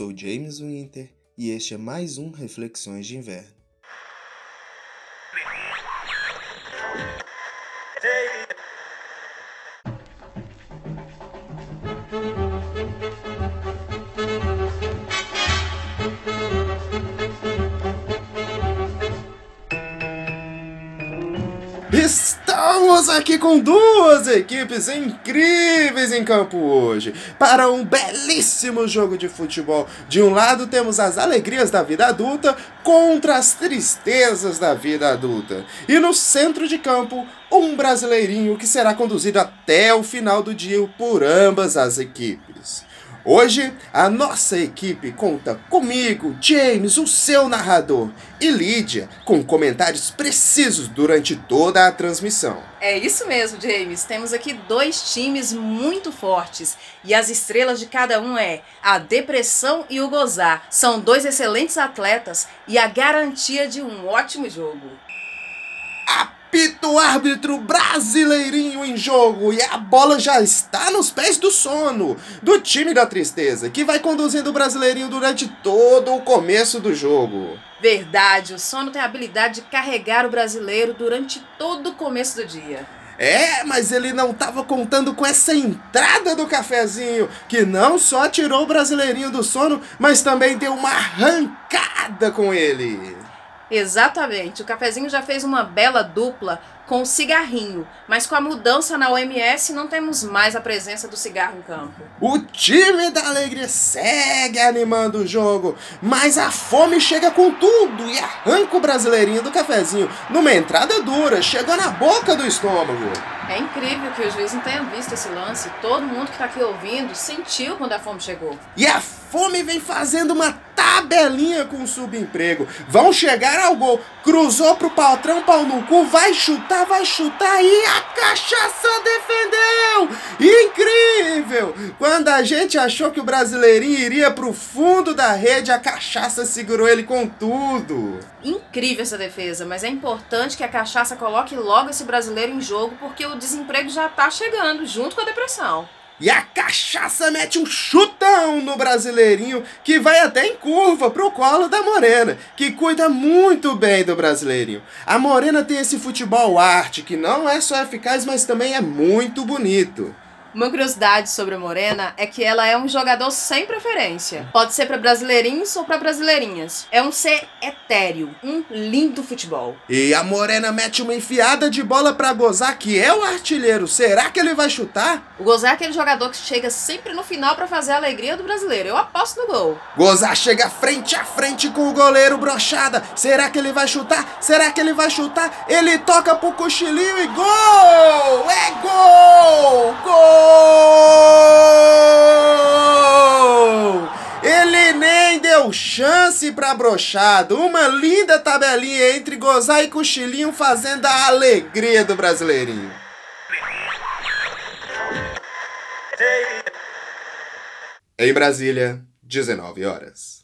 Sou James Winter e este é mais um Reflexões de Inverno. Com duas equipes incríveis em campo hoje para um belíssimo jogo de futebol. De um lado temos as alegrias da vida adulta contra as tristezas da vida adulta. E no centro de campo, um brasileirinho que será conduzido até o final do dia por ambas as equipes. Hoje, a nossa equipe conta comigo, James, o seu narrador, e Lídia, com comentários precisos durante toda a transmissão. É isso mesmo, James. Temos aqui dois times muito fortes e as estrelas de cada um é a depressão e o gozar. São dois excelentes atletas e a garantia de um ótimo jogo. Apito árbitro brasileirinho em jogo e a bola já está nos pés do sono do time da tristeza, que vai conduzindo o brasileirinho durante todo o começo do jogo. Verdade, o sono tem a habilidade de carregar o brasileiro durante todo o começo do dia. É, mas ele não estava contando com essa entrada do cafezinho, que não só tirou o brasileirinho do sono, mas também deu uma arrancada com ele. Exatamente. O cafezinho já fez uma bela dupla com o cigarrinho, mas com a mudança na OMS não temos mais a presença do cigarro em campo. O time da Alegria segue animando o jogo, mas a fome chega com tudo e arranca o brasileirinho do cafezinho numa entrada dura, chegou na boca do estômago. É incrível que o juiz não tenha visto esse lance. Todo mundo que está aqui ouvindo sentiu quando a fome chegou. E a fome vem fazendo uma tabelinha com o subemprego. Vão chegar ao gol. Cruzou pro patrão, pau no cu, vai chutar, vai chutar e a cachaça defendeu! Incrível! Quando a gente achou que o brasileirinho iria pro fundo da rede, a cachaça segurou ele com tudo. Incrível essa defesa, mas é importante que a cachaça coloque logo esse brasileiro em jogo porque o desemprego já tá chegando junto com a depressão. E a cachaça mete um chutão no brasileirinho que vai até em curva pro colo da Morena, que cuida muito bem do brasileirinho. A Morena tem esse futebol arte que não é só eficaz, mas também é muito bonito. Uma curiosidade sobre a Morena é que ela é um jogador sem preferência. Pode ser para brasileirinhos ou para brasileirinhas. É um ser etéreo, um lindo futebol. E a Morena mete uma enfiada de bola para gozar, que é o artilheiro. Será que ele vai chutar? O Gozar é aquele jogador que chega sempre no final para fazer a alegria do brasileiro. Eu aposto no gol. Gozar chega frente a frente com o goleiro brochada. Será que ele vai chutar? Será que ele vai chutar? Ele toca pro cochilinho e gol! É gol! Gol! Ele nem deu chance pra brochado. Uma linda tabelinha entre gozar e cochilinho fazendo a alegria do brasileirinho. Em Brasília, 19 horas.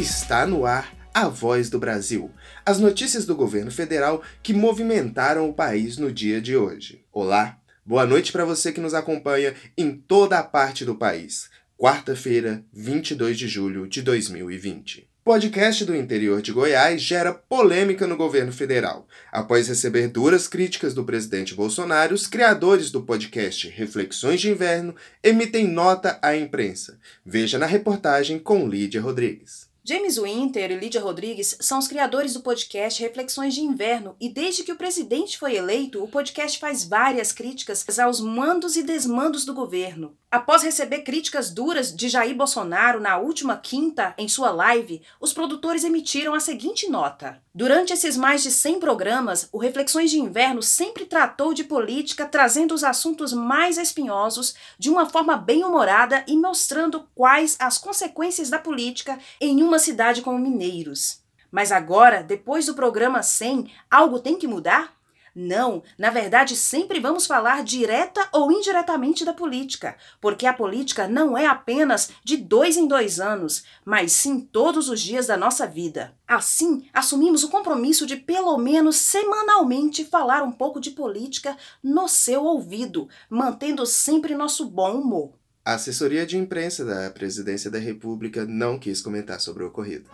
Está no ar a Voz do Brasil, as notícias do governo federal que movimentaram o país no dia de hoje. Olá, boa noite para você que nos acompanha em toda a parte do país. Quarta-feira, 22 de julho de 2020. Podcast do interior de Goiás gera polêmica no governo federal. Após receber duras críticas do presidente Bolsonaro, os criadores do podcast Reflexões de Inverno emitem nota à imprensa. Veja na reportagem com Lídia Rodrigues. James Winter e Lídia Rodrigues são os criadores do podcast Reflexões de Inverno e desde que o presidente foi eleito, o podcast faz várias críticas aos mandos e desmandos do governo. Após receber críticas duras de Jair Bolsonaro na última quinta em sua live, os produtores emitiram a seguinte nota: Durante esses mais de 100 programas, o Reflexões de Inverno sempre tratou de política, trazendo os assuntos mais espinhosos de uma forma bem humorada e mostrando quais as consequências da política em uma cidade como Mineiros. Mas agora, depois do programa 100, algo tem que mudar? Não, na verdade, sempre vamos falar direta ou indiretamente da política, porque a política não é apenas de dois em dois anos, mas sim todos os dias da nossa vida. Assim, assumimos o compromisso de pelo menos semanalmente falar um pouco de política no seu ouvido, mantendo sempre nosso bom humor. A assessoria de imprensa da Presidência da República não quis comentar sobre o ocorrido.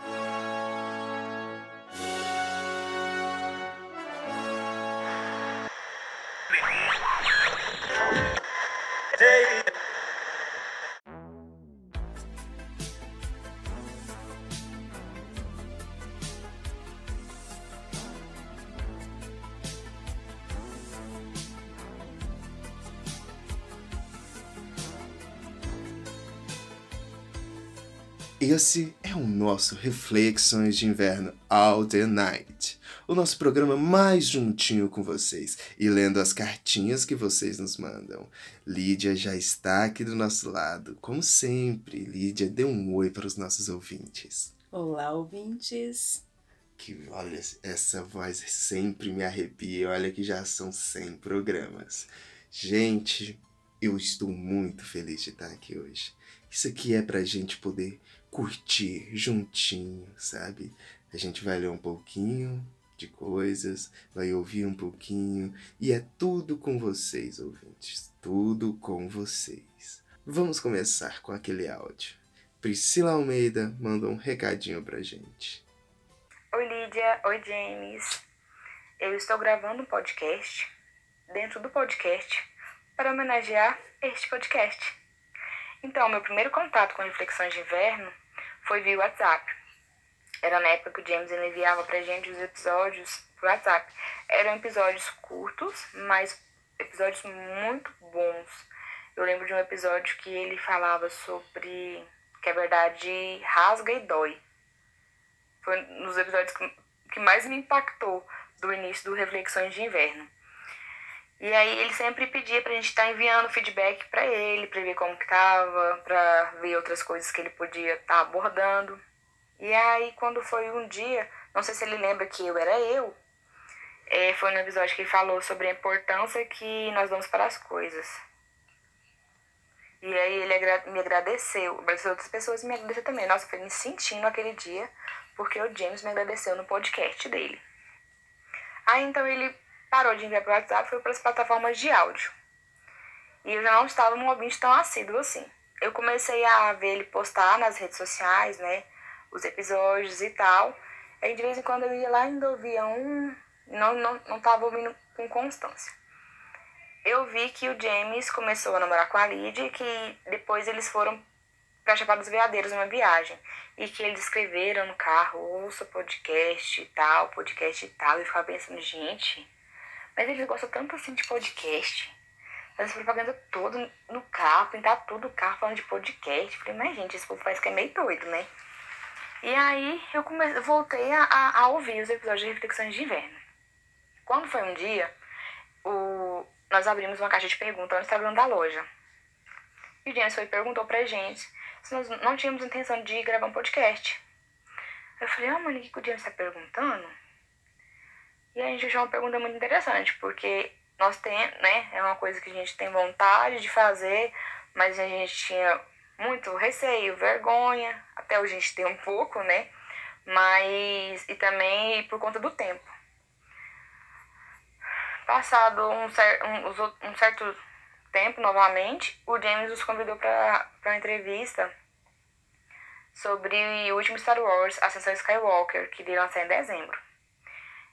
Esse é o nosso Reflexões de Inverno All the Night, o nosso programa mais juntinho com vocês e lendo as cartinhas que vocês nos mandam. Lídia já está aqui do nosso lado, como sempre. Lídia, dê um oi para os nossos ouvintes. Olá, ouvintes. Que olha, essa voz sempre me arrepia. Olha que já são 100 programas. Gente, eu estou muito feliz de estar aqui hoje. Isso aqui é pra gente poder curtir juntinho, sabe? A gente vai ler um pouquinho de coisas, vai ouvir um pouquinho e é tudo com vocês, ouvintes, tudo com vocês. Vamos começar com aquele áudio. Priscila Almeida manda um recadinho pra gente. Oi Lídia, oi James. Eu estou gravando um podcast dentro do podcast para homenagear este podcast. Então, meu primeiro contato com reflexões de inverno foi via WhatsApp. Era na época que o James enviava pra gente os episódios por WhatsApp. Eram episódios curtos, mas episódios muito bons. Eu lembro de um episódio que ele falava sobre que a verdade rasga e dói. Foi um dos episódios que mais me impactou do início do Reflexões de Inverno. E aí ele sempre pedia pra gente estar tá enviando feedback para ele, pra ver como que tava, pra ver outras coisas que ele podia estar tá abordando. E aí quando foi um dia, não sei se ele lembra que eu era eu, é, foi no episódio que ele falou sobre a importância que nós damos para as coisas. E aí ele me agradeceu, mas outras pessoas me agradeceram também. Nossa, foi me sentindo aquele dia, porque o James me agradeceu no podcast dele. Aí então ele parou de enviar para o WhatsApp foi para as plataformas de áudio. E eu já não estava num ouvinte tão assíduo assim. Eu comecei a ver ele postar nas redes sociais, né? Os episódios e tal. Aí de vez em quando eu ia lá e ainda ouvia um. Não, não, não tava ouvindo com constância. Eu vi que o James começou a namorar com a Lidia e que depois eles foram para Chapada dos Veadeiros uma viagem. E que eles escreveram no carro, ouça podcast e tal, podcast e tal. E eu ficava pensando, gente, mas eles gostam tanto assim de podcast. Faz propaganda todo no carro, pintar todo o carro falando de podcast. Falei, mas gente, esse povo parece que é meio doido, né? E aí eu comecei, voltei a, a, a ouvir os episódios de Reflexões de Inverno. Quando foi um dia, o, nós abrimos uma caixa de perguntas no Instagram da loja. E o James foi perguntou pra gente se nós não tínhamos intenção de gravar um podcast. Eu falei, ah, mano, o que o James tá perguntando? E a gente achou uma pergunta muito interessante, porque nós tem, né, é uma coisa que a gente tem vontade de fazer, mas a gente tinha muito receio, vergonha, até hoje a gente tem um pouco, né? Mas e também por conta do tempo. Passado um, cer um, um certo tempo novamente, o James nos convidou para uma entrevista sobre o último Star Wars, Ascensão Skywalker, que iria lançar em dezembro.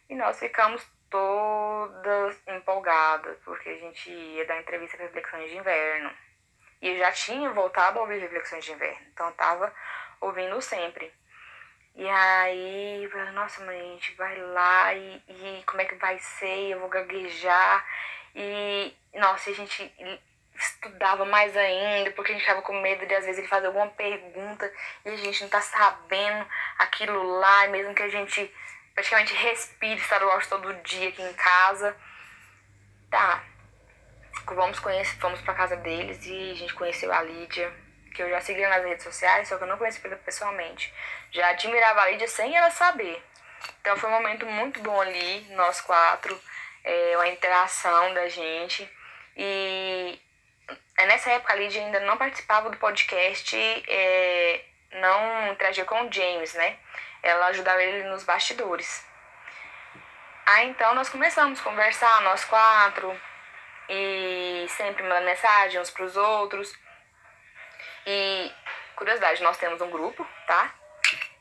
E nós ficamos todas empolgadas, porque a gente ia dar entrevista para Reflexões de Inverno. E eu já tinha voltado a ouvir Reflexões de Inverno, então eu tava ouvindo sempre. E aí, nossa, mãe, a gente vai lá e, e como é que vai ser? Eu vou gaguejar. E, nossa, a gente estudava mais ainda, porque a gente tava com medo de às vezes ele fazer alguma pergunta e a gente não tá sabendo aquilo lá, mesmo que a gente praticamente respire Star Wars todo dia aqui em casa. Tá. Vamos conhecer, fomos pra casa deles e a gente conheceu a Lídia, que eu já seguia nas redes sociais, só que eu não conheci pessoalmente. Já admirava a Lídia sem ela saber. Então foi um momento muito bom ali, nós quatro. é, interação da gente. E é, nessa época a Lídia ainda não participava do podcast, é, não interagia com o James, né? Ela ajudava ele nos bastidores. Aí então nós começamos a conversar, nós quatro, e sempre mandando mensagem uns pros outros. E, curiosidade, nós temos um grupo, tá?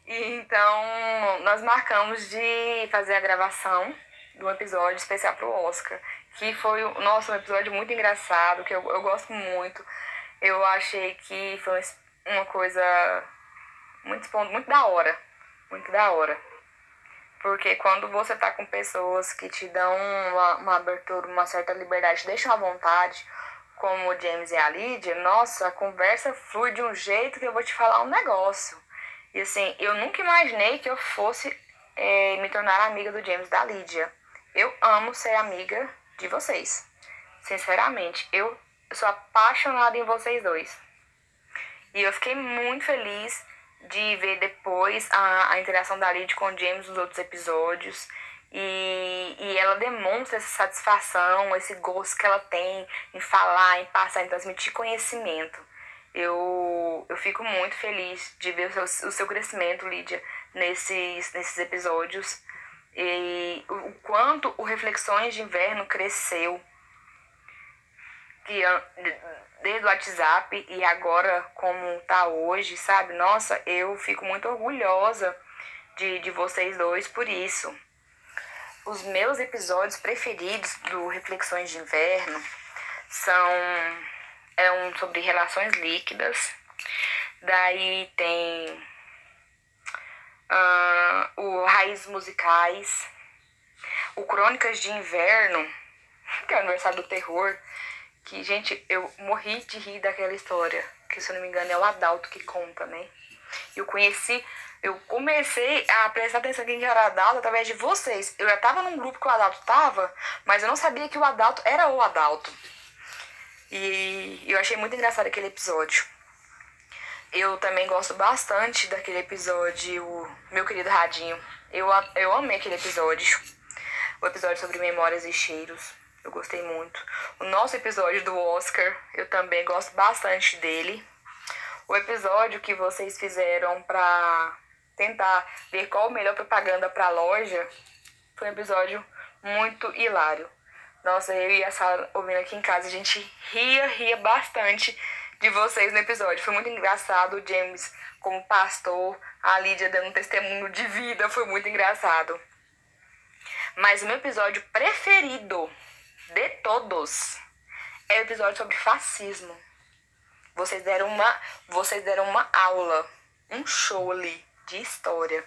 E, então, nós marcamos de fazer a gravação um episódio especial pro Oscar, que foi, nossa, um episódio muito engraçado, que eu, eu gosto muito. Eu achei que foi uma coisa muito, muito da hora, muito da hora. Porque quando você tá com pessoas que te dão uma, uma abertura, uma certa liberdade, deixam à vontade, como o James e a Lídia, nossa, a conversa flui de um jeito que eu vou te falar um negócio. E assim, eu nunca imaginei que eu fosse é, me tornar amiga do James e da Lídia. Eu amo ser amiga de vocês. Sinceramente, eu sou apaixonada em vocês dois. E eu fiquei muito feliz de ver depois a, a interação da Lid com o James nos outros episódios. E, e ela demonstra essa satisfação, esse gosto que ela tem em falar, em passar, em transmitir conhecimento. Eu, eu fico muito feliz de ver o seu, o seu crescimento, Lídia, nesses, nesses episódios. E o, o quanto o Reflexões de Inverno cresceu. Que desde o WhatsApp e agora como tá hoje, sabe? Nossa, eu fico muito orgulhosa de, de vocês dois por isso. Os meus episódios preferidos do Reflexões de Inverno são é um sobre relações líquidas. Daí tem uh, o Raízes Musicais, o Crônicas de Inverno, que é o aniversário do terror, que, gente, eu morri de rir daquela história. Que, se eu não me engano, é o Adalto que conta, né? Eu conheci, eu comecei a prestar atenção quem era o Adalto através de vocês. Eu já tava num grupo que o Adalto tava, mas eu não sabia que o Adalto era o Adalto. E eu achei muito engraçado aquele episódio. Eu também gosto bastante daquele episódio, meu querido Radinho. Eu, eu amei aquele episódio. O episódio sobre memórias e cheiros. Eu gostei muito. O nosso episódio do Oscar, eu também gosto bastante dele. O episódio que vocês fizeram pra tentar ver qual a melhor propaganda pra loja foi um episódio muito hilário. Nossa, eu e a Sara ouvindo aqui em casa, a gente ria, ria bastante de vocês no episódio. Foi muito engraçado. O James como pastor, a Lídia dando um testemunho de vida, foi muito engraçado. Mas o meu episódio preferido de todos é o episódio sobre fascismo. Vocês deram uma, vocês deram uma aula, um show ali de história.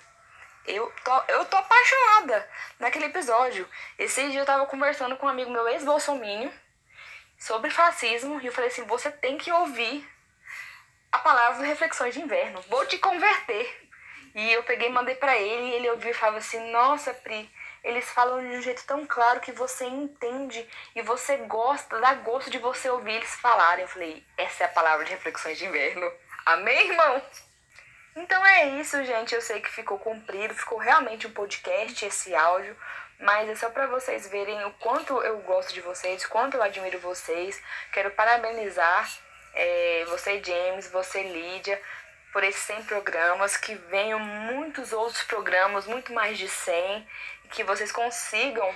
Eu tô, eu tô apaixonada naquele episódio. Esse dia eu tava conversando com um amigo meu ex-bolsomínio sobre fascismo e eu falei assim: você tem que ouvir a palavra Reflexões de Inverno. Vou te converter. E eu peguei mandei para ele e ele ouviu e falava assim: nossa, Pri, eles falam de um jeito tão claro que você entende e você gosta, dá gosto de você ouvir eles falarem. Eu falei, essa é a palavra de reflexões de inverno. Amém, irmão? Então é isso, gente. Eu sei que ficou comprido, ficou realmente um podcast esse áudio, mas é só para vocês verem o quanto eu gosto de vocês, o quanto eu admiro vocês. Quero parabenizar é, você, James, você, Lídia, por esses 100 programas, que venham muitos outros programas, muito mais de 100, que vocês consigam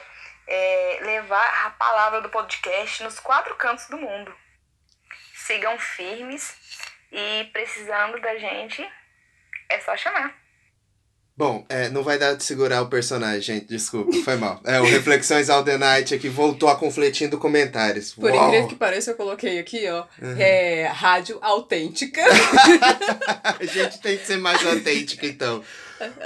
é, levar a palavra do podcast nos quatro cantos do mundo. Sigam firmes e precisando da gente, é só chamar. Bom, é, não vai dar de segurar o personagem, gente. Desculpa, foi mal. É, o Reflexões All the Night aqui voltou a confletindo comentários. Por Uou. incrível que pareça, eu coloquei aqui, ó. Uhum. É, rádio autêntica. a gente tem que ser mais autêntica, então.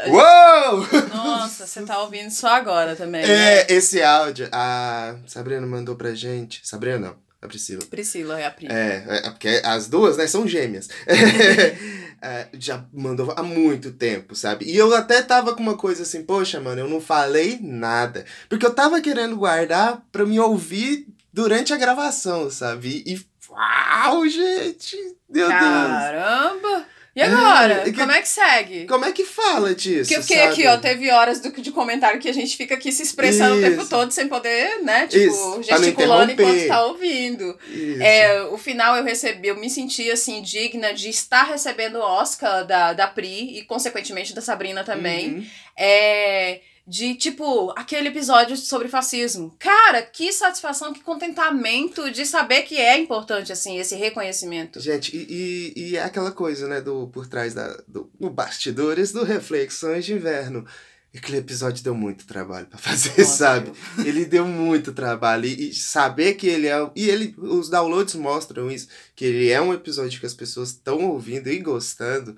Uou! Nossa, você tá ouvindo só agora também. É, né? esse áudio. A Sabrina mandou pra gente. Sabrina não, a Priscila. Priscila é a prima. É, é porque as duas, né, são gêmeas. é, já mandou há muito tempo, sabe? E eu até tava com uma coisa assim, poxa, mano, eu não falei nada. Porque eu tava querendo guardar pra me ouvir durante a gravação, sabe? E. Uau, gente! Meu Caramba. Deus! Caramba! E agora? É, que- Como é que segue? Como é que fala disso? Porque eu fiquei sabe? aqui, ó, teve horas do, de comentário que a gente fica aqui se expressando o tempo Isso. todo sem poder, né? Tipo, Isso, gesticulando enquanto tá ouvindo. Isso. É, o final eu recebi, eu me senti assim, digna de estar recebendo o Oscar da, da Pri e, consequentemente, da Sabrina também. Uhum. É. De, tipo, aquele episódio sobre fascismo. Cara, que satisfação, que contentamento de saber que é importante, assim, esse reconhecimento. Gente, e, e, e é aquela coisa, né, do por trás da. Do, no bastidores do Reflexões de Inverno. Aquele episódio deu muito trabalho pra fazer, Nossa, sabe? Ele deu muito trabalho. E, e saber que ele é. E ele, os downloads mostram isso. Que ele é um episódio que as pessoas estão ouvindo e gostando.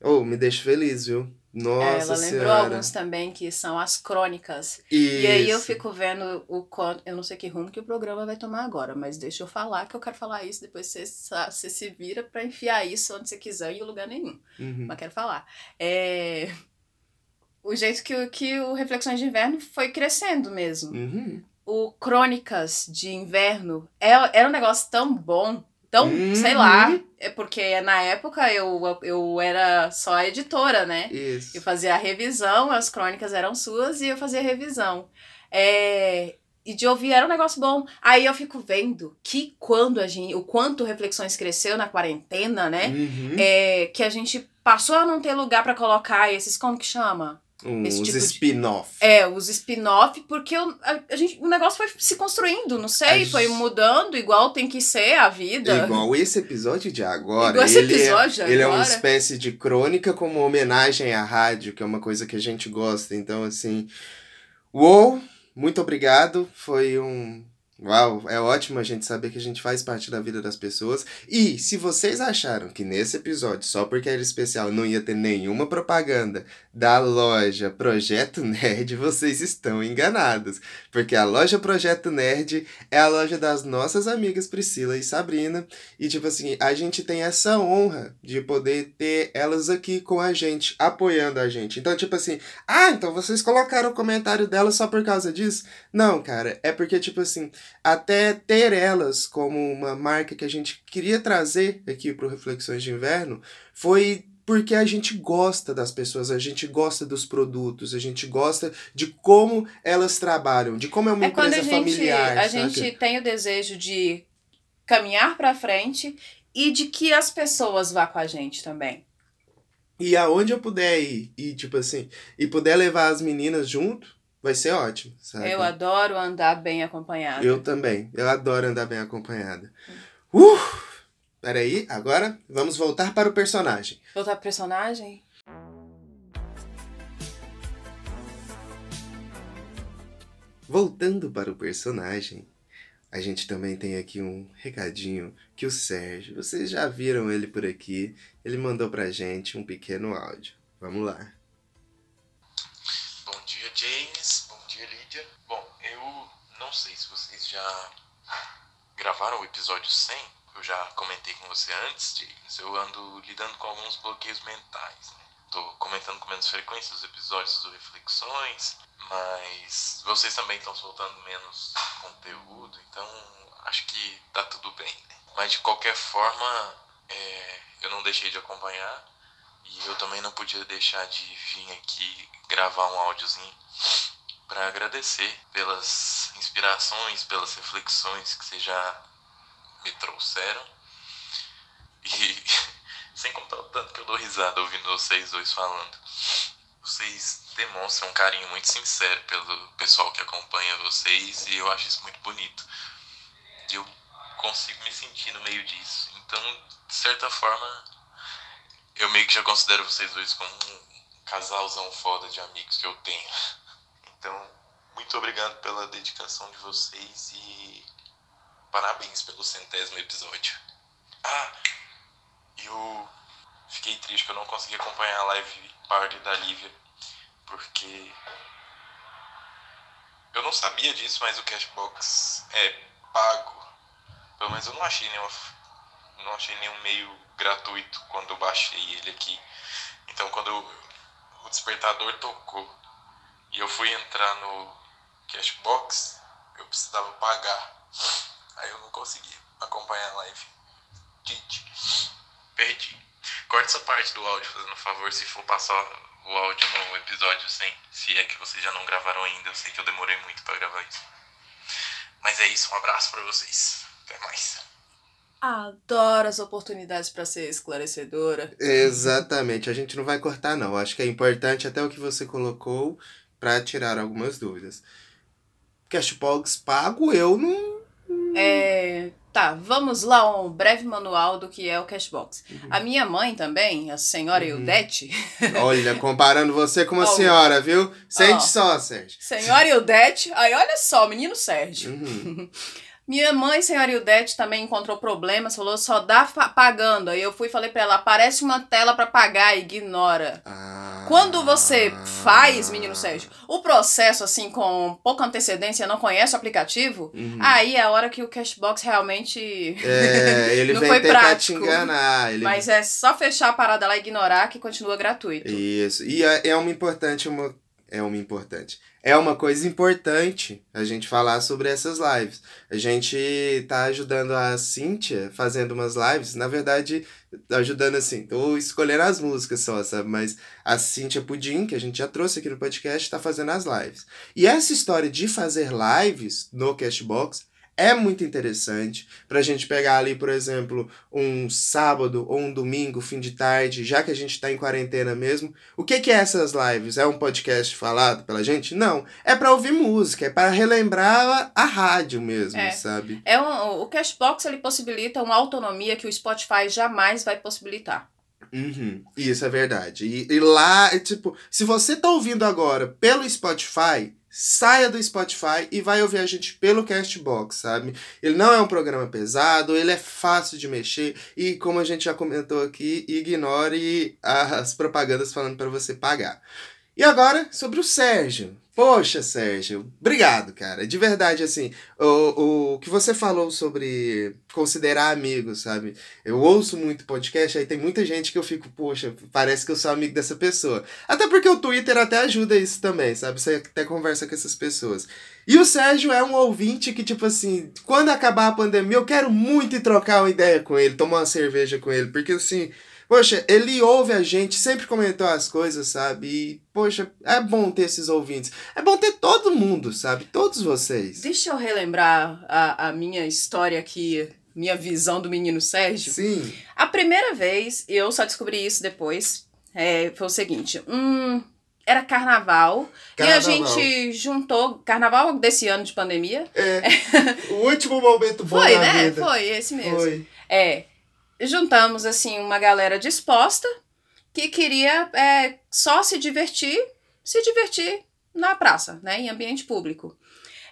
Oh, me deixa feliz, viu? É, Nossa ela lembrou senhora. alguns também que são as crônicas. E aí eu Isso. fico vendo o quanto. Eu não sei que rumo que o programa vai tomar agora, mas deixa eu falar que eu quero falar isso. Depois você, você se vira pra enfiar isso onde você quiser em lugar nenhum. Uhum. Mas quero falar. É. O jeito que, o- que o Reflexões de Inverno foi crescendo mesmo. Uhum. O Crônicas de Inverno é, era um negócio tão bom. Tão, Uhum. sei lá. É porque na época eu, eu era só editora, né? Isso. Eu fazia a revisão, as crônicas eram suas e eu fazia a revisão. É, e de ouvir era um negócio bom. Aí eu fico vendo que quando a gente. O quanto Reflexões cresceu na quarentena, né? Uhum. É, que a gente passou a não ter lugar pra colocar esses. Como que chama? Esse Uns tipo spin-off. É, os spin-off, porque o, a, a gente, o negócio foi se construindo, não sei, A foi gente- mudando, igual tem que ser a vida. Igual esse episódio de agora. Igual esse ele episódio é, Ele é uma espécie de crônica como homenagem à rádio, que é uma coisa que a gente gosta. Então, assim. Uou! Muito obrigado. Foi um. Uau, é ótimo a gente saber que a gente faz parte da vida das pessoas. E se vocês acharam que nesse episódio, só porque era especial, não ia ter nenhuma propaganda da loja Projeto Nerd, vocês estão enganados. Porque a loja Projeto Nerd é a loja das nossas amigas Priscila e Sabrina. E, tipo assim, a gente tem essa honra de poder ter elas aqui com a gente, apoiando a gente. Então, tipo assim, ah, então vocês colocaram o comentário delas só por causa disso? Não, cara, é porque, tipo assim, até ter elas como uma marca que a gente queria trazer aqui pro Reflexões de Inverno foi porque a gente gosta das pessoas, a gente gosta dos produtos, a gente gosta de como elas trabalham, de como é uma É quando empresa a gente, familiar. a saca? gente tem o desejo de caminhar pra frente e de que as pessoas vá com a gente também. E aonde eu puder ir, e tipo assim, e puder levar as meninas junto, vai ser ótimo, sabe? Eu adoro andar bem acompanhada. Eu também. Eu adoro andar bem acompanhada. Uh! Peraí, agora vamos voltar para o personagem. Voltar pro personagem? Voltando para o personagem, a gente também tem aqui um recadinho que o Sérgio, vocês já viram ele por aqui, ele mandou pra gente um pequeno áudio. Vamos lá. James. Bom dia, Lídia. Bom, eu não sei se vocês já gravaram o episódio 100. Eu já comentei com você antes, James. Eu ando lidando com alguns bloqueios mentais. Né? Tô comentando com menos frequência os episódios do Reflexões, mas vocês também estão soltando menos conteúdo, então acho que tá tudo bem. Né? Mas de qualquer forma, é, eu não deixei de acompanhar. E eu também não podia deixar de vir aqui gravar um áudiozinho para agradecer pelas inspirações, pelas reflexões que vocês já me trouxeram. E sem contar o tanto que eu dou risada ouvindo vocês dois falando. Vocês demonstram um carinho muito sincero pelo pessoal que acompanha vocês e eu acho isso muito bonito. E eu consigo me sentir no meio disso. Então, de certa forma, eu meio que já considero vocês dois como um casalzão foda de amigos que eu tenho. Então, muito obrigado pela dedicação de vocês e parabéns pelo centésimo episódio. Ah, eu fiquei triste que eu não consegui acompanhar a live party da Lívia, porque eu não sabia disso, mas o Cashbox é pago. Pelo menos eu não achei nenhuma, não achei nenhum meio gratuito quando eu baixei ele aqui. Então quando o despertador tocou e eu fui entrar no Cashbox, eu precisava pagar. Aí eu não consegui acompanhar a live. Gente, perdi. Corta essa parte do áudio, fazendo um favor, se for passar o áudio no episódio 100, se é que vocês já não gravaram ainda, eu sei que eu demorei muito para gravar isso. Mas é isso, um abraço para vocês. Até mais. Adoro as oportunidades para ser esclarecedora. Exatamente, a gente não vai cortar não. Acho que é importante até o que você colocou para tirar algumas dúvidas. Cashbox pago eu não. É, tá, vamos lá, um breve manual do que é o Cashbox. A minha mãe também, a senhora Uhum. Eudete, Olha, comparando você com uma Ó, senhora, viu? Sente ó. só, Sérgio. senhora Eudete, aí olha só, menino Sérgio. Uhum. Minha mãe, senhora Ildete, também encontrou problemas, falou só dá pagando. Aí eu fui e falei pra ela, aparece uma tela pra pagar, ignora. Ah. Quando você faz, menino Sérgio, o processo assim com pouca antecedência, não conhece o aplicativo, Uhum. aí é a hora que o Cashbox realmente É, ele Não vem foi tentar prático. te enganar. Ele... Mas é só fechar a parada lá e ignorar que continua gratuito. Isso. E é, é uma importante, uma. É uma importante. É uma coisa importante a gente falar sobre essas lives. A gente tá ajudando a Cíntia fazendo umas lives. Na verdade, ajudando assim, tô escolhendo as músicas só, sabe? Mas a Cíntia Pudim, que a gente já trouxe aqui no podcast, tá fazendo as lives. E essa história de fazer lives no Cashbox é muito interessante pra gente pegar ali, por exemplo, um sábado ou um domingo, fim de tarde, já que a gente tá em quarentena mesmo. O que que é essas lives? É um podcast falado pela gente? Não, é pra ouvir música, é pra relembrar a, a rádio mesmo, É. sabe? É um, o Cashbox ele possibilita uma autonomia que o Spotify jamais vai possibilitar. Uhum, isso é verdade. E, e lá, é tipo, se você tá ouvindo agora pelo Spotify, saia do Spotify e vai ouvir a gente pelo Castbox, sabe? Ele não é um programa pesado, ele é fácil de mexer e, como a gente já comentou aqui, ignore as propagandas falando para você pagar. E agora, sobre o Sérgio. Poxa, Sérgio, obrigado, cara. De verdade, assim, o, o que você falou sobre considerar amigos, sabe? Eu ouço muito podcast, aí tem muita gente que eu fico, poxa, parece que eu sou amigo dessa pessoa. Até porque o Twitter até ajuda isso também, sabe? Você até conversa com essas pessoas. E o Sérgio é um ouvinte que, tipo assim, quando acabar a pandemia, eu quero muito trocar uma ideia com ele, tomar uma cerveja com ele, porque assim. Poxa, ele ouve a gente, sempre comentou as coisas, sabe? E, poxa, é bom ter esses ouvintes. É bom ter todo mundo, sabe? Todos vocês. Deixa eu relembrar a, a minha história aqui, minha visão do menino Sérgio. Sim. A primeira vez, e eu só descobri isso depois, é, foi o seguinte: hum, era carnaval, e a Carnaval. gente juntou. Carnaval desse ano de pandemia. É. o último momento bom Foi, da né? vida. Foi, esse mesmo. Foi. É. Juntamos, assim, uma galera disposta que queria é, só se divertir, se divertir na praça, né? Em ambiente público.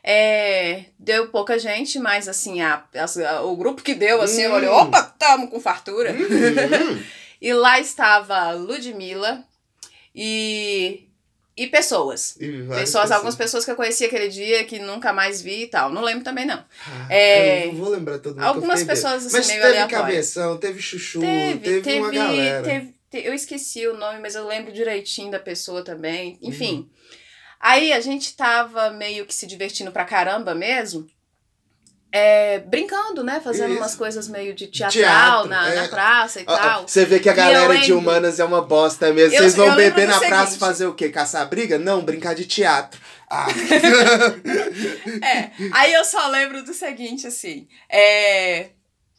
É, deu pouca gente, mas assim, a, a- o grupo que deu, assim, Hum. olhou, opa, tamo com fartura. Uhum. E lá estava Ludmilla e, e pessoas. E várias Pessoas, algumas pessoas que eu conheci aquele dia que nunca mais vi e tal. Não lembro também, não. Ah, É, eu não vou lembrar todo mundo. Algumas pessoas assim, Mas meio teve aleatórias. cabeção, teve chuchu, Teve, teve, teve, uma galera. teve- te- Eu esqueci o nome, mas eu lembro direitinho da pessoa também. Uhum. Enfim. Aí a gente tava meio que se divertindo pra caramba mesmo. É, brincando, né? Fazendo Isso. umas coisas meio de teatral Teatro, na, é. na praça e tal. Você vê que a E galera de humanas é uma bosta mesmo. Eu- Vocês vão beber na praça seguinte. fazer o quê? Caçar briga? Não, brincar de teatro. Ah. É, aí eu só lembro do seguinte, assim. É,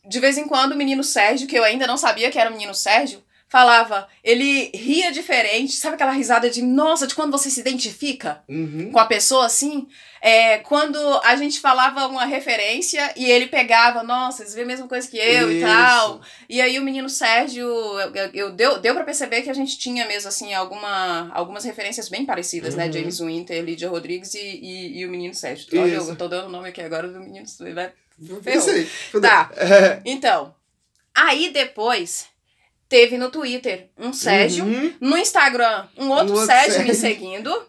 de vez em quando o menino Sérgio, que eu ainda não sabia que era o menino Sérgio, falava, ele ria diferente, sabe aquela risada de, nossa, de quando você se identifica Uhum. com a pessoa assim? É, quando a gente falava uma referência e ele pegava, nossa, eles vê a mesma coisa que eu e Isso. tal. E aí o menino Sérgio, eu, eu- eu- deu, deu pra perceber que a gente tinha mesmo, assim, alguma, algumas referências bem parecidas, né? Uhum. James Winter, Lídia Rodrigues e, e, e o menino Sérgio. Olha, eu tô dando o nome aqui agora do menino Sérgio. vai-. Tá. Então, aí depois teve no Twitter um Sérgio, Uhum. no Instagram um outro, Um outro Sérgio me Sérgio. seguindo.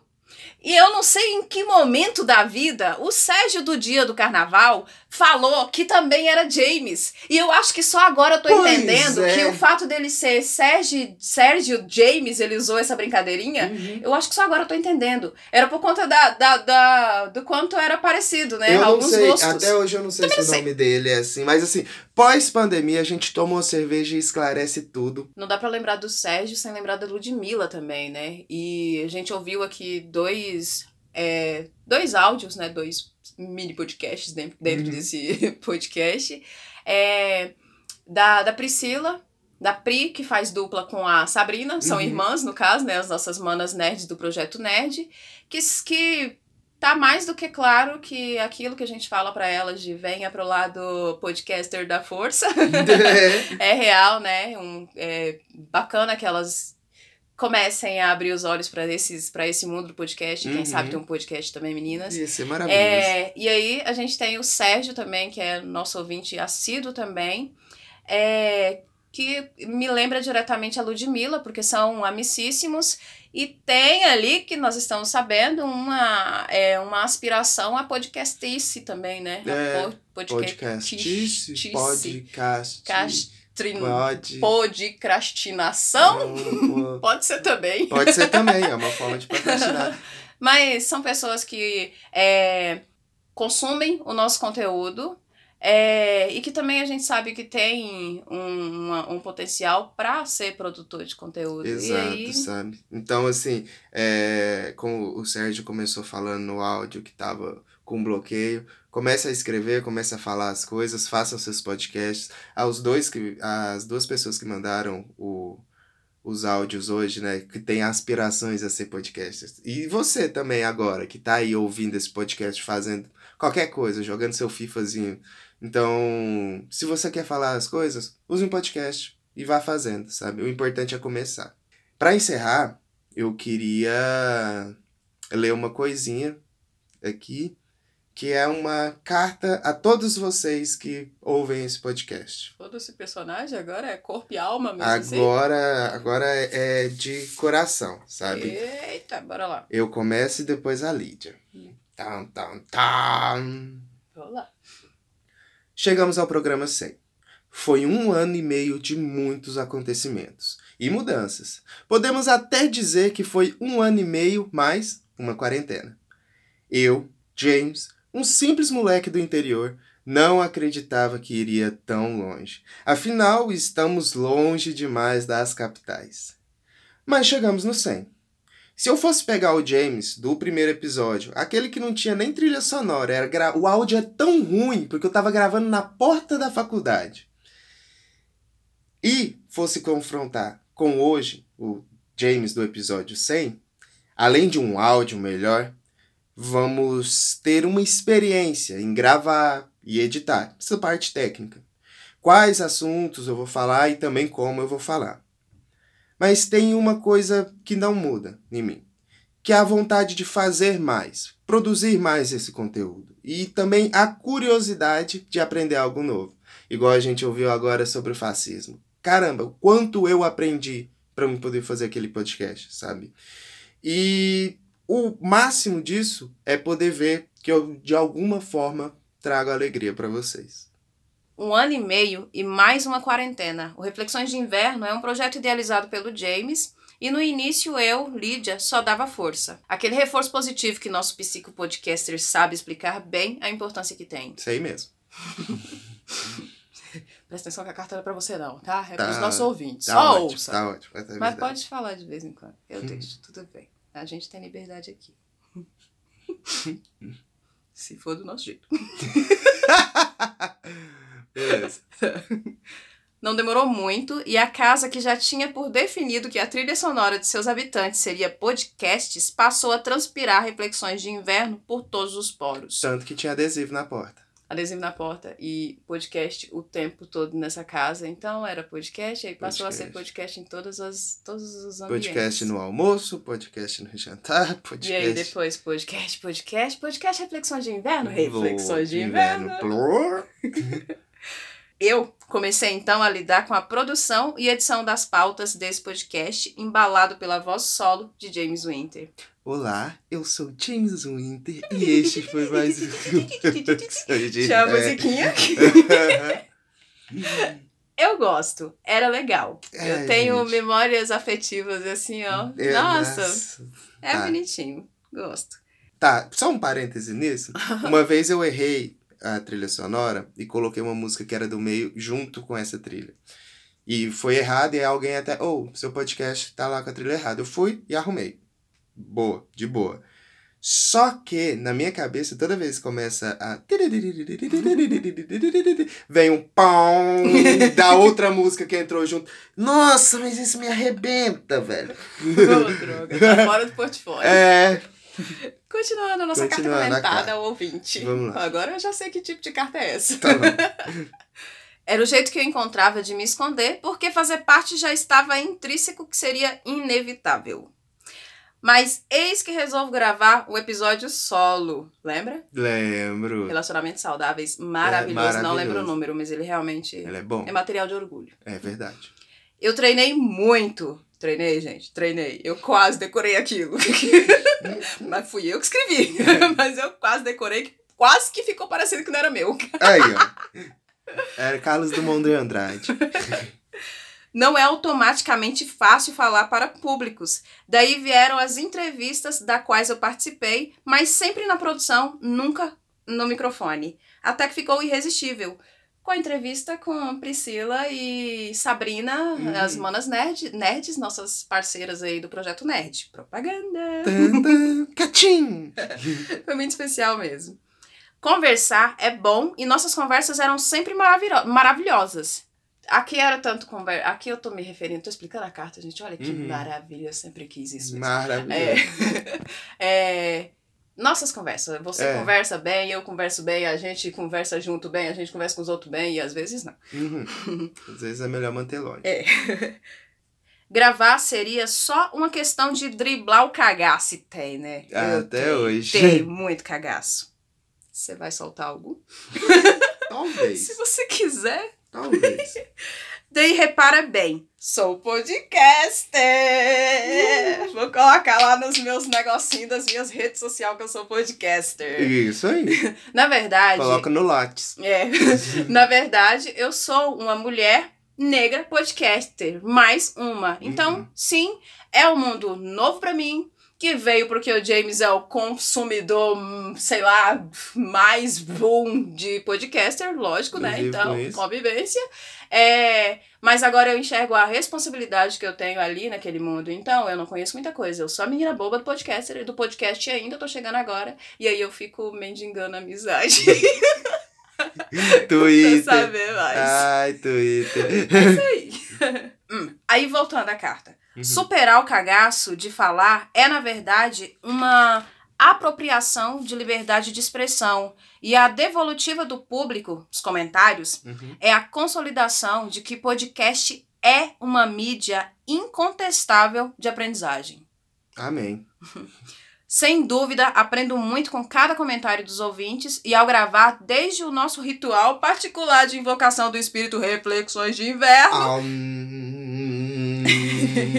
E eu não sei em que momento da vida o Sérgio do dia do carnaval falou que também era James. E eu acho que só agora eu tô Pois entendendo é. que o fato dele ser Sérgio, Sérgio James, ele usou essa brincadeirinha. Uhum. Eu acho que só agora eu tô entendendo. Era por conta da, da, da- do quanto era parecido, né? Eu não Alguns sei, gostos. até hoje eu não sei Também se não o nome dele é assim, mas assim, pós-pandemia a gente toma uma cerveja e esclarece tudo. Não dá pra lembrar do Sérgio sem lembrar da Ludmilla também, né? E a gente ouviu aqui dois, é, dois áudios, né? Dois mini podcasts dentro, dentro Uhum. desse podcast. É, da, da Priscila, da Pri, que faz dupla com a Sabrina, são Uhum. irmãs, no caso, né? As nossas manas nerds do Projeto Nerd, que, que tá mais do que claro que aquilo que a gente fala pra elas de venha pro lado podcaster da força é real, né? Um, é bacana que elas comecem a abrir os olhos para esses para esse mundo do podcast. Quem Uhum. sabe tem um podcast também, meninas. Ia ser maravilhoso. É, e aí a gente tem o Sérgio também, que é nosso ouvinte assíduo também, é, que me lembra diretamente a Ludmilla, porque são amicíssimos, e tem ali, que nós estamos sabendo, uma, é, uma aspiração a podcastice também, né? A É, po- Podcast. Tice. Podcast. Castrin- Pode. Podcrastinação? Não, Pode ser também. Pode ser também, é uma forma de procrastinar. Mas são pessoas que é, consumem o nosso conteúdo é, e que também a gente sabe que tem um, uma- um potencial para ser produtor de conteúdo. Exato, aí, sabe? Então, assim, é, como o Sérgio começou falando no áudio que tava com bloqueio, comece a escrever, comece a falar as coisas, façam seus podcasts. Aos dois que, as duas pessoas que mandaram o, os áudios hoje, né, que tem aspirações a ser podcasters. E você também agora, que tá aí ouvindo esse podcast, fazendo qualquer coisa, jogando seu FIFAzinho. Então, se você quer falar as coisas, use um podcast e vá fazendo, sabe? O importante é começar. Para encerrar, eu queria ler uma coisinha aqui, que é uma carta a todos vocês que ouvem esse podcast. todo esse personagem agora é corpo e alma mesmo. assim? Agora, agora é é de coração, sabe? Eita, bora lá. Eu começo e depois a Lídia. Tam, tam, tam. Vamos lá. Chegamos ao programa 100. Foi um ano e meio de muitos acontecimentos e mudanças. Podemos até dizer que foi um ano e meio mais uma quarentena. Eu, James, um simples moleque do interior, não acreditava que iria tão longe. Afinal, estamos longe demais das capitais. Mas chegamos no 100. Se eu fosse pegar o James do primeiro episódio, aquele que não tinha nem trilha sonora, era gra... o áudio é tão ruim porque eu tava gravando na porta da faculdade. E fosse confrontar com hoje, o James do episódio 100, além de um áudio melhor, vamos ter uma experiência em gravar e editar, essa parte técnica. Quais assuntos eu vou falar e também como eu vou falar. Mas tem uma coisa que não muda em mim, que é a vontade de fazer mais, produzir mais esse conteúdo e também a curiosidade de aprender algo novo, igual a gente ouviu agora sobre o fascismo. Caramba, o quanto eu aprendi para eu poder fazer aquele podcast, sabe? E o máximo disso é poder ver que eu de alguma forma trago alegria para vocês. Um ano e meio e mais uma quarentena. O Reflexões de Inverno é um projeto idealizado pelo James e no início eu, Lídia, só dava força. Aquele reforço positivo que nosso psicopodcaster sabe explicar bem a importância que tem. Isso aí mesmo. Presta atenção que a carta não é pra você não, tá? É Tá. pros nossos ouvintes. Tá só ótimo, ouça. tá ótimo. Mas verdade. pode falar de vez em quando. Eu deixo, tudo bem. A gente tem liberdade aqui. Se for do nosso jeito. Beleza. Não demorou muito e a casa que já tinha por definido que a trilha sonora de seus habitantes seria podcasts passou a transpirar reflexões de inverno por todos os poros. Tanto que tinha adesivo na porta. Adesivo na porta e podcast o tempo todo nessa casa. Então era podcast, aí passou a ser podcast em todas as, todos os ambientes. Podcast no almoço, podcast no jantar, podcast. E aí depois podcast, podcast, podcast reflexões de inverno, no reflexões de inverno. Plur. Eu comecei então a lidar com a produção e edição das pautas desse podcast, embalado pela voz solo de James Winter. Olá, eu sou James Winter e este foi mais um. Tinha a musiquinha. Eu gosto, era legal. Ai, eu tenho gente. memórias afetivas assim, ó. É, Nossa, é Tá. bonitinho. Gosto. Tá, só um parêntese nisso. Uma vez eu errei a trilha sonora e coloquei uma música que era do meio junto com essa trilha. E foi errado e alguém até, ou seu podcast tá lá com a trilha errada. Eu fui e arrumei. Boa, de boa. Só que na minha cabeça, toda vez que começa a. Vem um pão da outra música que entrou junto. Nossa, mas isso me arrebenta, velho. Ô, droga, tá fora do portfólio. É. Continuando a nossa Continuando carta comentada ao ouvinte. Vamos lá. Agora eu já sei que tipo de carta é essa. Tá bom. Era o jeito que eu encontrava de me esconder, porque fazer parte já estava intrínseco que seria inevitável. Mas eis que resolvo gravar o episódio solo, lembra? Lembro. Relacionamentos saudáveis, maravilhoso. Não maravilhoso. lembro o número, mas ele realmente Ele é bom. é material de orgulho. É verdade. Eu treinei muito. Treinei, gente, treinei. Eu quase decorei aquilo. mas fui eu que escrevi. mas eu quase decorei, quase que ficou parecendo que não era meu. Aí, ó. Era Carlos Dumont de Andrade. Não é automaticamente fácil falar para públicos. Daí vieram as entrevistas da quais eu participei, mas sempre na produção, nunca no microfone. Até que ficou irresistível. Com a entrevista com Priscila e Sabrina, Uhum. as manas nerd, nerds, nossas parceiras aí do Projeto Nerd. Propaganda! Catim! Foi muito especial mesmo. Conversar é bom e nossas conversas eram sempre maravilhosas. Aqui era tanto conversa. Aqui eu tô me referindo, tô explicando a carta, gente. Olha que Uhum. maravilha, eu sempre quis isso. mesmo. Maravilhoso. É. É, Nossas conversas. Você É. conversa bem, eu converso bem, a gente conversa junto bem, a gente conversa com os outros bem e às vezes não. Uhum. Às vezes é melhor manter longe. É. Gravar seria só uma questão de driblar o cagaço, tem, né? Ah, até tenho, hoje. Tem muito cagaço. Você vai soltar algum? Talvez. Se você quiser. Talvez. Daí repara bem, sou podcaster. Vou colocar lá nos meus negocinhos das minhas redes sociais que eu sou podcaster. Isso aí. Na verdade, Coloca no Lattes. é, na verdade, eu sou uma mulher negra podcaster, mais uma. Então, Uhum. sim, é um mundo novo pra mim. Que veio porque o James é o consumidor, sei lá, mais boom de podcaster, lógico, né? Então, convivência. É, mas agora eu enxergo a responsabilidade que eu tenho ali naquele mundo. Então, eu não conheço muita coisa. Eu sou a menina boba do podcaster, do podcast ainda, tô chegando agora. E aí eu fico mendigando amizade. pra Twitter. saber mais. Ai, Twitter. É isso aí. Hum, Aí, voltando à carta. Uhum. Superar o cagaço de falar é, na verdade, uma apropriação de liberdade de expressão. E a devolutiva do público, os comentários, Uhum. é a consolidação de que podcast é uma mídia incontestável de aprendizagem. Amém. Sem dúvida, aprendo muito com cada comentário dos ouvintes e ao gravar desde o nosso ritual particular de invocação do espírito Reflexões de Inverno. Ah, hum,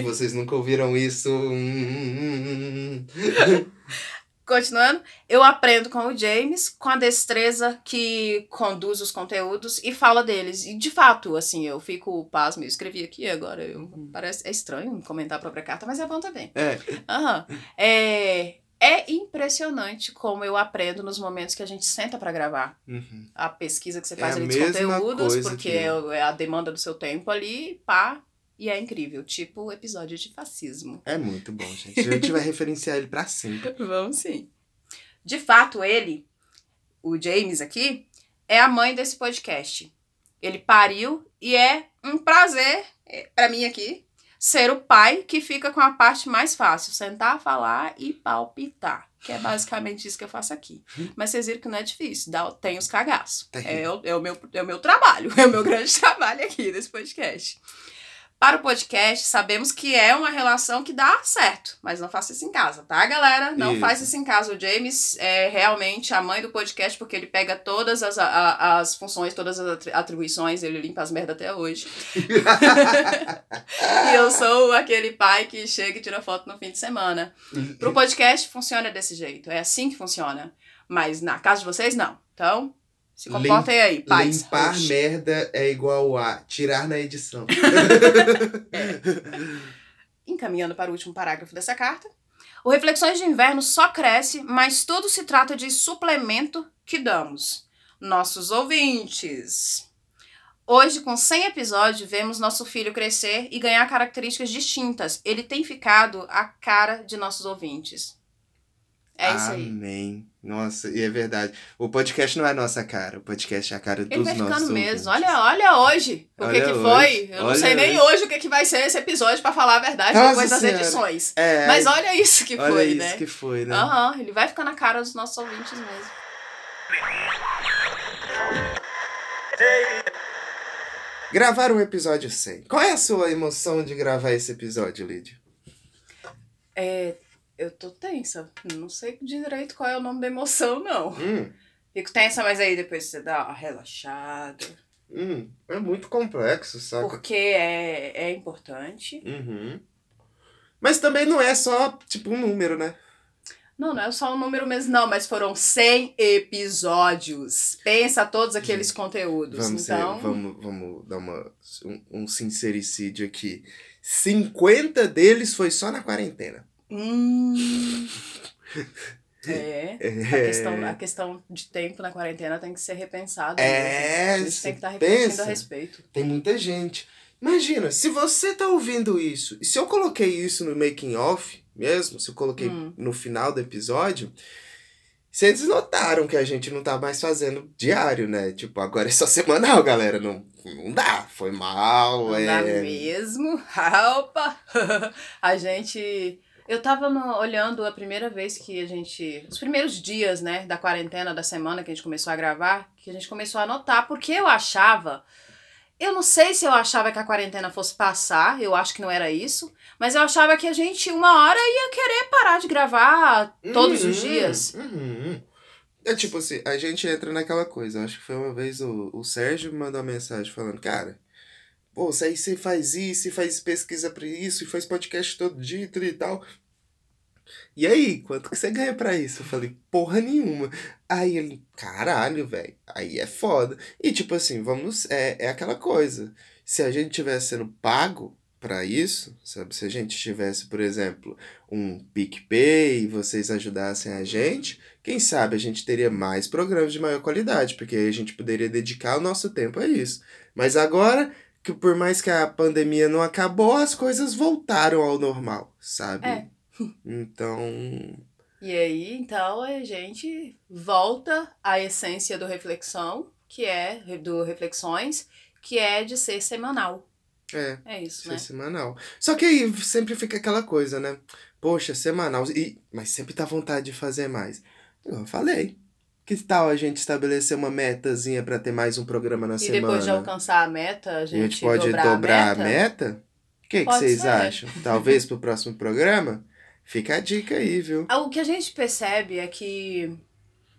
vocês nunca ouviram isso? Hum. Continuando, eu aprendo com o James, com a destreza que conduz os conteúdos e fala deles. E de fato, assim, eu fico pasmo, eu escrevi aqui agora, eu, parece é estranho comentar a própria carta, mas é bom também. É, Aham. É, é impressionante como eu aprendo nos momentos que a gente senta pra gravar. uhum. A pesquisa que você É faz a ali dos conteúdos, porque que é, é a demanda do seu tempo ali, pá. E é incrível, tipo o episódio de fascismo. é muito bom, gente. A gente vai referenciar ele pra sempre. Vamos sim. De fato, ele, o James aqui, é a mãe desse podcast. Ele pariu e é um prazer é, pra mim aqui ser o pai que fica com a parte mais fácil, sentar, falar e palpitar. Que é basicamente isso que eu faço aqui. Mas vocês viram que não é difícil, dá, tem os cagaços. Tem. É, o- é, o meu, é o meu trabalho, é o meu grande trabalho aqui nesse podcast. Para o podcast, sabemos que é uma relação que dá certo, mas não faça isso em casa, tá, galera? Não Isso. faça isso em casa. O James é realmente a mãe do podcast, porque ele pega todas as, a- as funções, todas as atri- atribuições, ele limpa as merda até hoje. e eu sou aquele pai que chega e tira foto no fim de semana. Pro podcast funciona desse jeito, é assim que funciona. Mas na casa de vocês, não. Então, se comportem aí, pais. Limpar merda é igual a tirar na edição. Encaminhando para o último parágrafo dessa carta. O Reflexões de Inverno só cresce, mas tudo se trata de suplemento que damos. Nossos ouvintes. Hoje, com 100 episódios, vemos nosso filho crescer e ganhar características distintas. Ele tem ficado a cara de nossos ouvintes. É isso aí. Amém. Nossa, e é verdade. O podcast não é a nossa cara, o podcast é a cara Ele dos vai nossos ficando ouvintes. mesmo. Olha, olha hoje o que, Olha que hoje. foi. Eu não Olha sei nem hoje. hoje o que, que vai ser esse episódio, pra falar a verdade, Nossa depois das Senhora. edições. É, Mas olha isso que olha foi, isso né? que foi, né? Aham, ele vai ficar na cara dos nossos ouvintes mesmo. Gravar um episódio 100. Qual é a sua emoção de gravar esse episódio, Lídia? É, eu tô tensa. Não sei direito qual é o nome da emoção, não. Hum, Fico tensa, mas aí depois você dá uma relaxada. hum, é muito complexo, saca? Porque é, é importante. Uhum. Mas também não é só, tipo, um número, né? Não, não é só um número mesmo, não, mas foram 100 episódios. Pensa todos aqueles conteúdos. Vamos, ser- então, vamos, vamos dar uma, um, um sincericídio aqui. 50 deles foi só na quarentena. Hum, é. É, A questão, a questão de tempo na quarentena tem que ser repensada. É. A gente tem que estar pensa? a respeito. Tem muita gente. Imagina, se você tá ouvindo isso, e se eu coloquei isso no making off mesmo, se eu coloquei Hum. no final do episódio, vocês notaram que a gente não tá mais fazendo diário, né? Tipo, agora é só semanal, galera. Não, não dá. Foi mal. Não é... dá mesmo. Opa! a gente. Eu tava no- olhando a primeira vez que a gente. Os primeiros dias, né, da quarentena da semana que a gente começou a gravar, que a gente começou a notar, porque eu achava. Eu não sei se eu achava que a quarentena fosse passar, eu acho que não era isso, mas eu achava que a gente, uma hora, ia querer parar de gravar todos os Uhum, dias. uhum. É tipo assim, a gente entra naquela coisa. Acho que foi uma vez o, o Sérgio me mandou uma mensagem falando, cara, você aí você faz isso, e faz pesquisa pra isso, e faz podcast todo dia e tal. E aí, quanto que você ganha pra isso? Eu falei, porra nenhuma. Aí ele, caralho, velho, aí é foda. E tipo assim, vamos, é, é aquela coisa. Se a gente tivesse sendo pago pra isso, sabe? Se a gente tivesse, por exemplo, um PicPay e vocês ajudassem a gente, quem sabe a gente teria mais programas de maior qualidade, porque aí a gente poderia dedicar o nosso tempo a isso. Mas agora, que por mais que a pandemia não acabou, as coisas voltaram ao normal, sabe? É. Então, E aí, então, a gente volta à essência do reflexão, que é do reflexões, que é de ser semanal. é, É isso, ser né? semanal. Só que aí sempre fica aquela coisa, né? Poxa, semanal. E, mas sempre dá vontade de fazer mais. Eu falei. Que tal a gente estabelecer uma metazinha pra ter mais um programa na E semana? depois de alcançar a meta, a A gente, gente pode dobrar, dobrar, a meta. a meta? O que, que vocês ser. acham? Talvez pro próximo programa? Fica a dica aí, viu? Ah, O que a gente percebe é que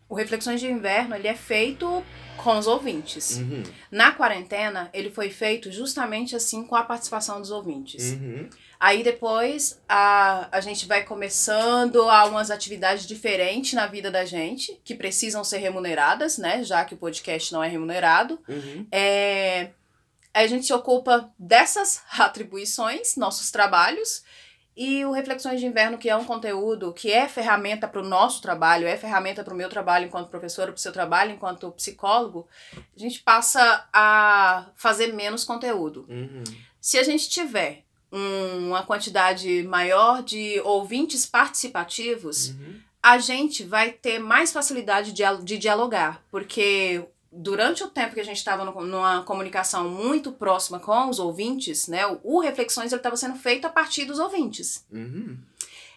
o Reflexões de Inverno ele é feito com os ouvintes. Uhum. Na quarentena, ele foi feito justamente assim com a participação dos ouvintes. Uhum. Aí depois a, a gente vai começando a umas atividades diferentes na vida da gente, que precisam ser remuneradas, né? Já que o podcast não é remunerado. Uhum. É, a gente se ocupa dessas atribuições, nossos trabalhos, e o Reflexões de Inverno, que é um conteúdo que é ferramenta para o nosso trabalho, é ferramenta para o meu trabalho enquanto professora, para o seu trabalho enquanto psicólogo, a gente passa a fazer menos conteúdo. Uhum. Se a gente tiver uma quantidade maior de ouvintes participativos, Uhum. a gente vai ter mais facilidade de, de dialogar, porque durante o tempo que a gente estava numa comunicação muito próxima com os ouvintes, né, o, o Reflexões estava sendo feito a partir dos ouvintes. Uhum.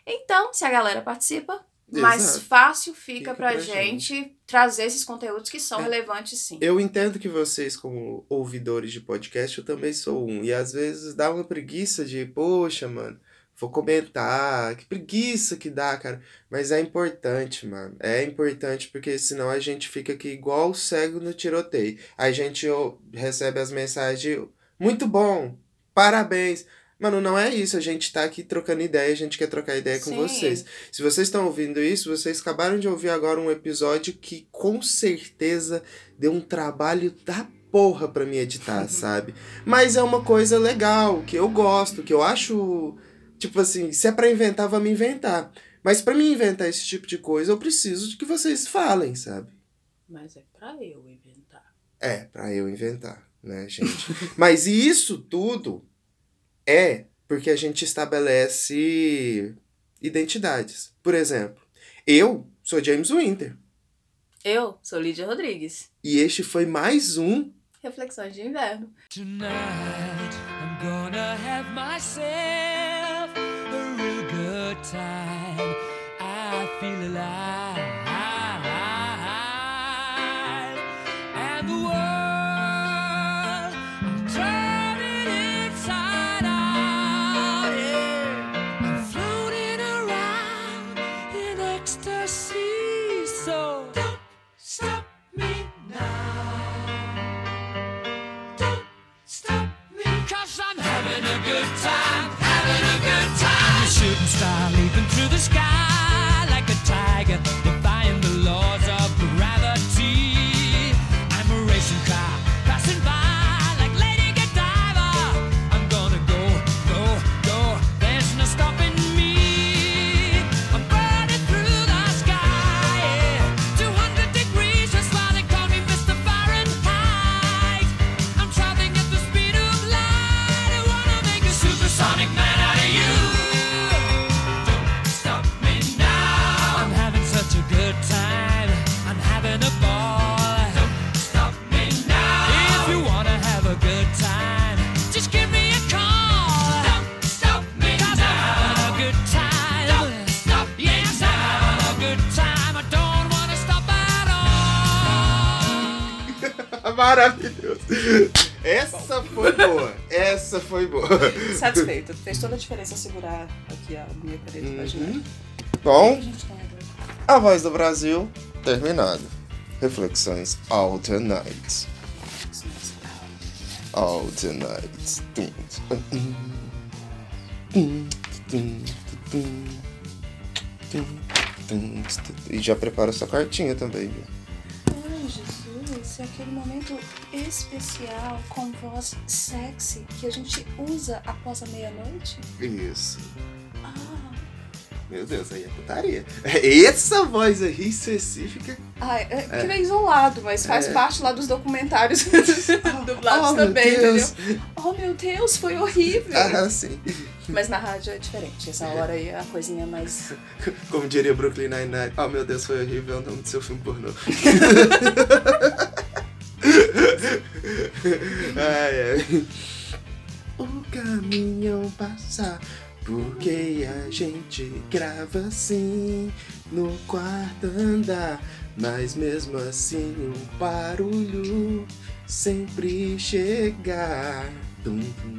Então, se a galera participa, mais fácil fica, Fica pra, pra gente, trazer esses conteúdos que são É. relevantes, sim. Eu entendo que vocês, como ouvidores de podcast, eu também sou um. E às vezes dá uma preguiça de, poxa, mano, vou comentar. Que preguiça que dá, cara. Mas é importante, mano. É importante porque senão a gente fica aqui igual o cego no tiroteio. A gente recebe as mensagens de, muito bom, parabéns. Mano, não é isso. A gente tá aqui trocando ideia, a gente quer trocar ideia com Sim. vocês. Se vocês estão ouvindo isso, vocês acabaram de ouvir agora um episódio que com certeza deu um trabalho da porra pra me editar, sabe? Mas é uma coisa legal, que eu gosto, que eu acho. Tipo assim, se é pra inventar, vamos inventar. Mas pra mim inventar esse tipo de coisa, eu preciso de que vocês falem, sabe? Mas é pra eu inventar. É, pra eu inventar, né, gente? Mas isso tudo é porque a gente estabelece identidades. Por exemplo, eu sou James Winter. Eu sou Lídia Rodrigues. E este foi mais um Reflexões de inverno. Tonight I'm gonna have myself a real good time. I feel alive. foi boa. Satisfeito. Fez toda a diferença segurar aqui a minha caneta uhum. imaginária. Bom, tá a voz do Brasil terminado. Reflexões all the night. All alternate. Alternate. E já prepara sua cartinha também, viu? Jesus, é aquele momento especial com voz sexy que a gente usa após a meia-noite? Isso. Ah, Meu Deus, aí é putaria. Essa voz aí específica. ai, é, que é isolado, mas faz É. parte lá dos documentários dublados Oh, meu também, Deus. entendeu? Oh, meu Deus, foi horrível. Ah, sim. Mas na rádio é diferente. Essa hora aí é a coisinha mais. Como diria Brooklyn Nine-Nine. Oh, meu Deus, foi horrível é o nome do seu filme pornô. ai, ai. O caminhão passa porque a gente grava assim no quarto andar. Mas mesmo assim o barulho sempre chega. Tum, tum,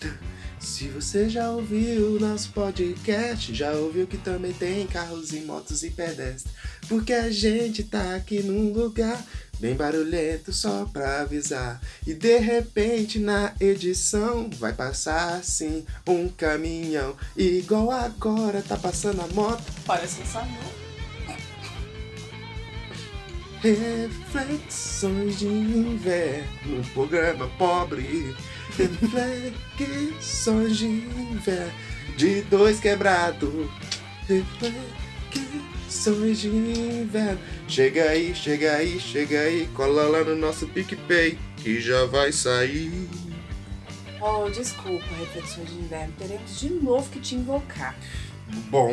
tum. Se você já ouviu nosso podcast, já ouviu que também tem carros e motos e pedestres. Porque a gente tá aqui num lugar bem barulhento só pra avisar. E de repente na edição vai passar assim um caminhão. Igual agora tá passando a moto. Parece um salão. Reflexões de inverno, programa pobre. Reflexões de inverno, de dois quebrados. Reflexões de inverno. Chega aí, chega aí, chega aí, cola lá no nosso PicPay, que já vai sair. Oh, desculpa, reflexões de inverno. Teremos de novo que te invocar. Bom.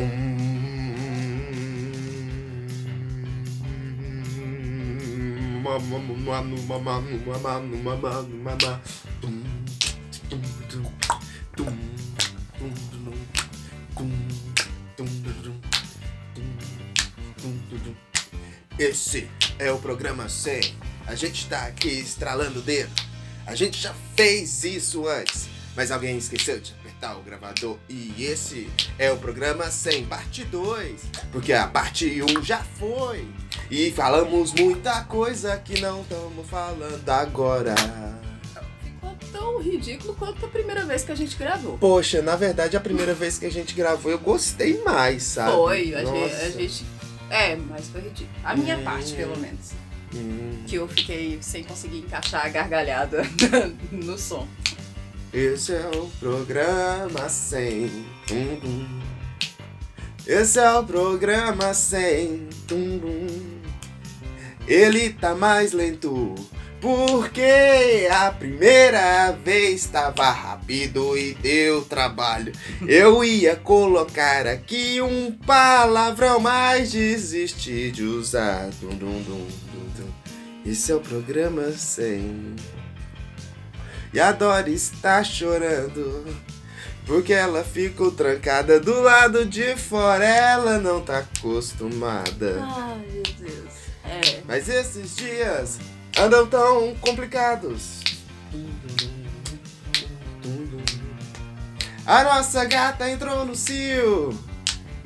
Manu, manu, manu, manu, Esse é o programa 100. A gente tá aqui estralando o dedo. A gente já fez isso antes, mas alguém esqueceu de apertar o gravador. E esse é o programa 100, parte 2. Porque a parte 1 já foi. E falamos muita coisa que não estamos falando agora. Ficou tão ridículo quanto a primeira vez que a gente gravou. Poxa, na verdade, a primeira vez que a gente gravou, eu gostei mais, sabe? Foi, a gente, a gente- É, mas foi ridículo. A minha Hum. parte, pelo menos. Hum. Que eu fiquei sem conseguir encaixar a gargalhada no som. Esse é o programa 100. Tum, tum. Esse é o programa 100. Tum, tum. Ele tá mais lento. Porque a primeira vez tava rápido e deu trabalho. Eu ia colocar aqui um palavrão, mas desisti de usar. Dum, dum, dum. Esse é o programa 100. E a Dora está chorando. Porque ela ficou trancada do lado de fora. Ela não tá acostumada. Ai, meu Deus. É. Mas esses dias andam tão complicados. A nossa gata entrou no cio.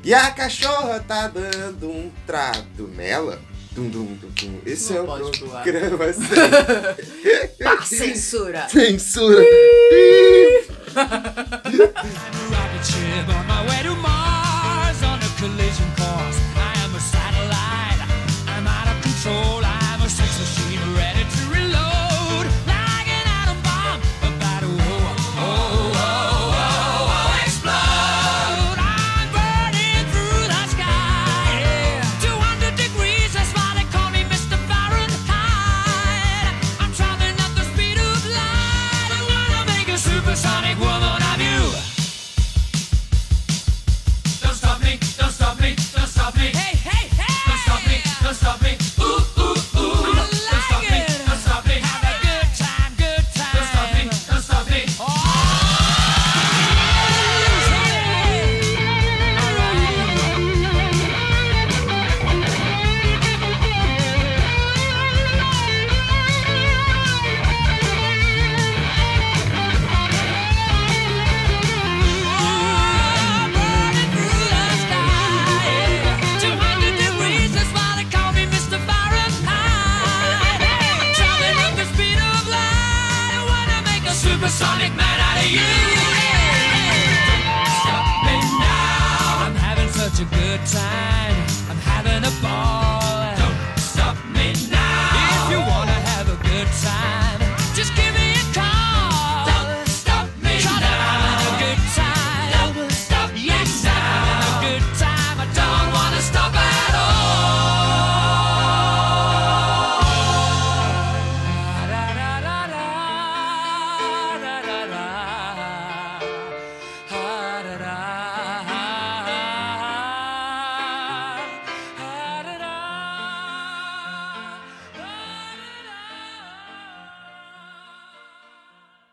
E a cachorra tá dando um trato nela. Dum, dum, dum, dum. Esse Não é o programa sem Pá, censura! censura. I'm a rocket ship on my way to Mars on a collision course. I am a satellite. I'm out of control. Supersonic woman